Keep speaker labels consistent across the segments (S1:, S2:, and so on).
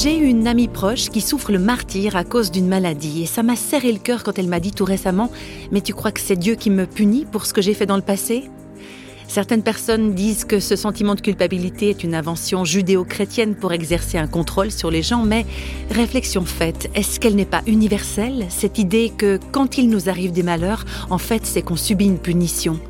S1: J'ai une amie proche qui souffre le martyr à cause d'une maladie et ça m'a serré le cœur quand elle m'a dit tout récemment Mais tu crois que c'est Dieu qui me punit pour ce que j'ai fait dans le passé? Certaines personnes disent que ce sentiment de culpabilité est une invention judéo-chrétienne pour exercer un contrôle sur les gens, mais réflexion faite, est-ce qu'elle n'est pas universelle, cette idée que quand il nous arrive des malheurs, en fait c'est qu'on subit une punition?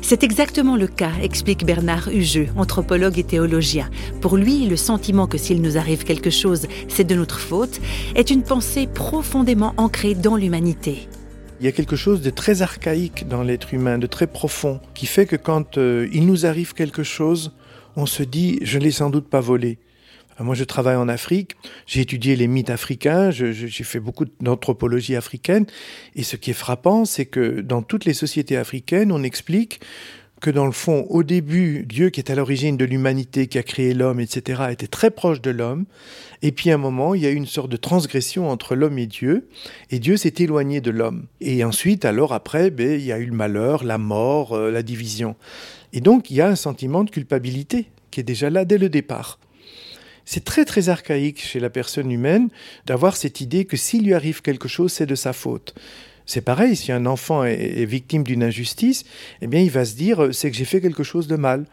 S1: C'est exactement le cas, explique Bernard Hugeux, anthropologue et théologien. Pour lui, le sentiment que s'il nous arrive quelque chose, c'est de notre faute, est une pensée profondément ancrée dans l'humanité.
S2: Il y a quelque chose de très archaïque dans l'être humain, de très profond, qui fait que quand euh, il nous arrive quelque chose, on se dit je ne l'ai sans doute pas volé. Moi, je travaille en Afrique, j'ai étudié les mythes africains, j'ai fait beaucoup d'anthropologie africaine, et ce qui est frappant, c'est que dans toutes les sociétés africaines, on explique que dans le fond, au début, Dieu qui est à l'origine de l'humanité, qui a créé l'homme, etc., était très proche de l'homme. Et puis à un moment, il y a eu une sorte de transgression entre l'homme et Dieu, et Dieu s'est éloigné de l'homme. Et ensuite, alors après, ben, il y a eu le malheur, la mort, euh, la division. Et donc, il y a un sentiment de culpabilité qui est déjà là dès le départ. C'est très très archaïque chez la personne humaine d'avoir cette idée que s'il lui arrive quelque chose, c'est de sa faute. C'est pareil, si un enfant est, victime d'une injustice, eh bien il va se dire c'est que j'ai fait quelque chose de mal.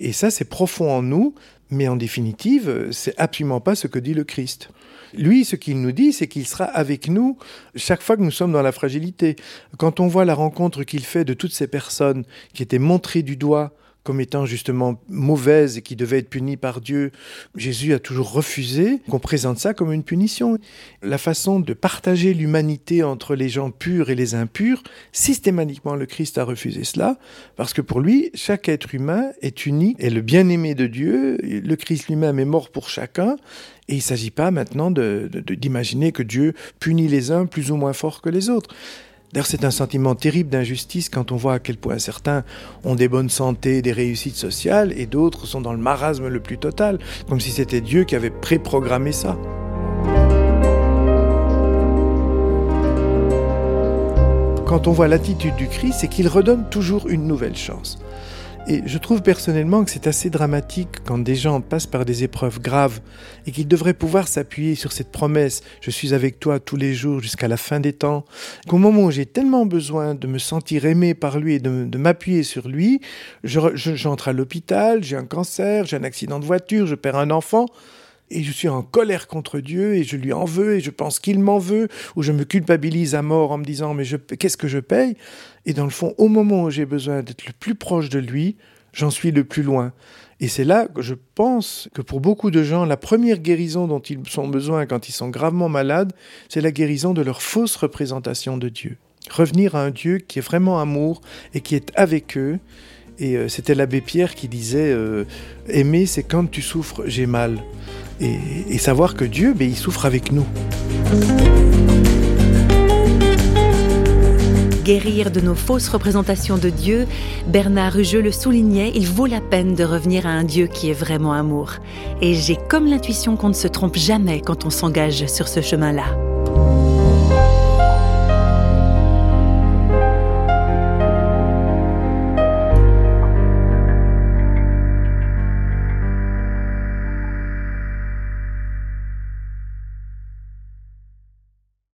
S2: Et ça c'est profond en nous, mais en définitive, c'est absolument pas ce que dit le Christ. Lui, ce qu'il nous dit, c'est qu'il sera avec nous chaque fois que nous sommes dans la fragilité. Quand on voit la rencontre qu'il fait de toutes ces personnes qui étaient montrées du doigt comme étant justement mauvaise et qui devait être punie par Dieu, Jésus a toujours refusé qu'on présente ça comme une punition. La façon de partager l'humanité entre les gens purs et les impurs, systématiquement le Christ a refusé cela, parce que pour lui, chaque être humain est unique, et le bien-aimé de Dieu, le Christ lui-même est mort pour chacun, et il ne s'agit pas maintenant d'imaginer que Dieu punit les uns plus ou moins fort que les autres. D'ailleurs, c'est un sentiment terrible d'injustice quand on voit à quel point certains ont des bonnes santé, des réussites sociales, et d'autres sont dans le marasme le plus total, comme si c'était Dieu qui avait préprogrammé ça. Quand on voit l'attitude du Christ, c'est qu'il redonne toujours une nouvelle chance. Et je trouve personnellement que c'est assez dramatique quand des gens passent par des épreuves graves et qu'ils devraient pouvoir s'appuyer sur cette promesse je suis avec toi tous les jours jusqu'à la fin des temps, qu'au moment où j'ai tellement besoin de me sentir aimé par lui et de, m'appuyer sur lui, j'entre à l'hôpital, j'ai un cancer, j'ai un accident de voiture, je perds un enfant, et je suis en colère contre Dieu et je lui en veux et je pense qu'il m'en veut ou je me culpabilise à mort en me disant mais qu'est-ce que je paye? Et dans le fond au moment où j'ai besoin d'être le plus proche de lui j'en suis le plus loin. Et c'est là que je pense que pour beaucoup de gens la première guérison dont ils ont besoin quand ils sont gravement malades c'est la guérison de leur fausse représentation de Dieu. Revenir à un Dieu qui est vraiment amour et qui est avec eux. Et euh, c'était l'abbé Pierre qui disait euh, Aimer, c'est quand tu souffres, j'ai mal et, savoir que Dieu, ben, souffre avec nous.
S1: Guérir de nos fausses représentations de Dieu, Bernard Rugeux le soulignait, il vaut la peine de revenir à un Dieu qui est vraiment amour. Et j'ai comme l'intuition qu'on ne se trompe jamais quand on s'engage sur ce chemin-là.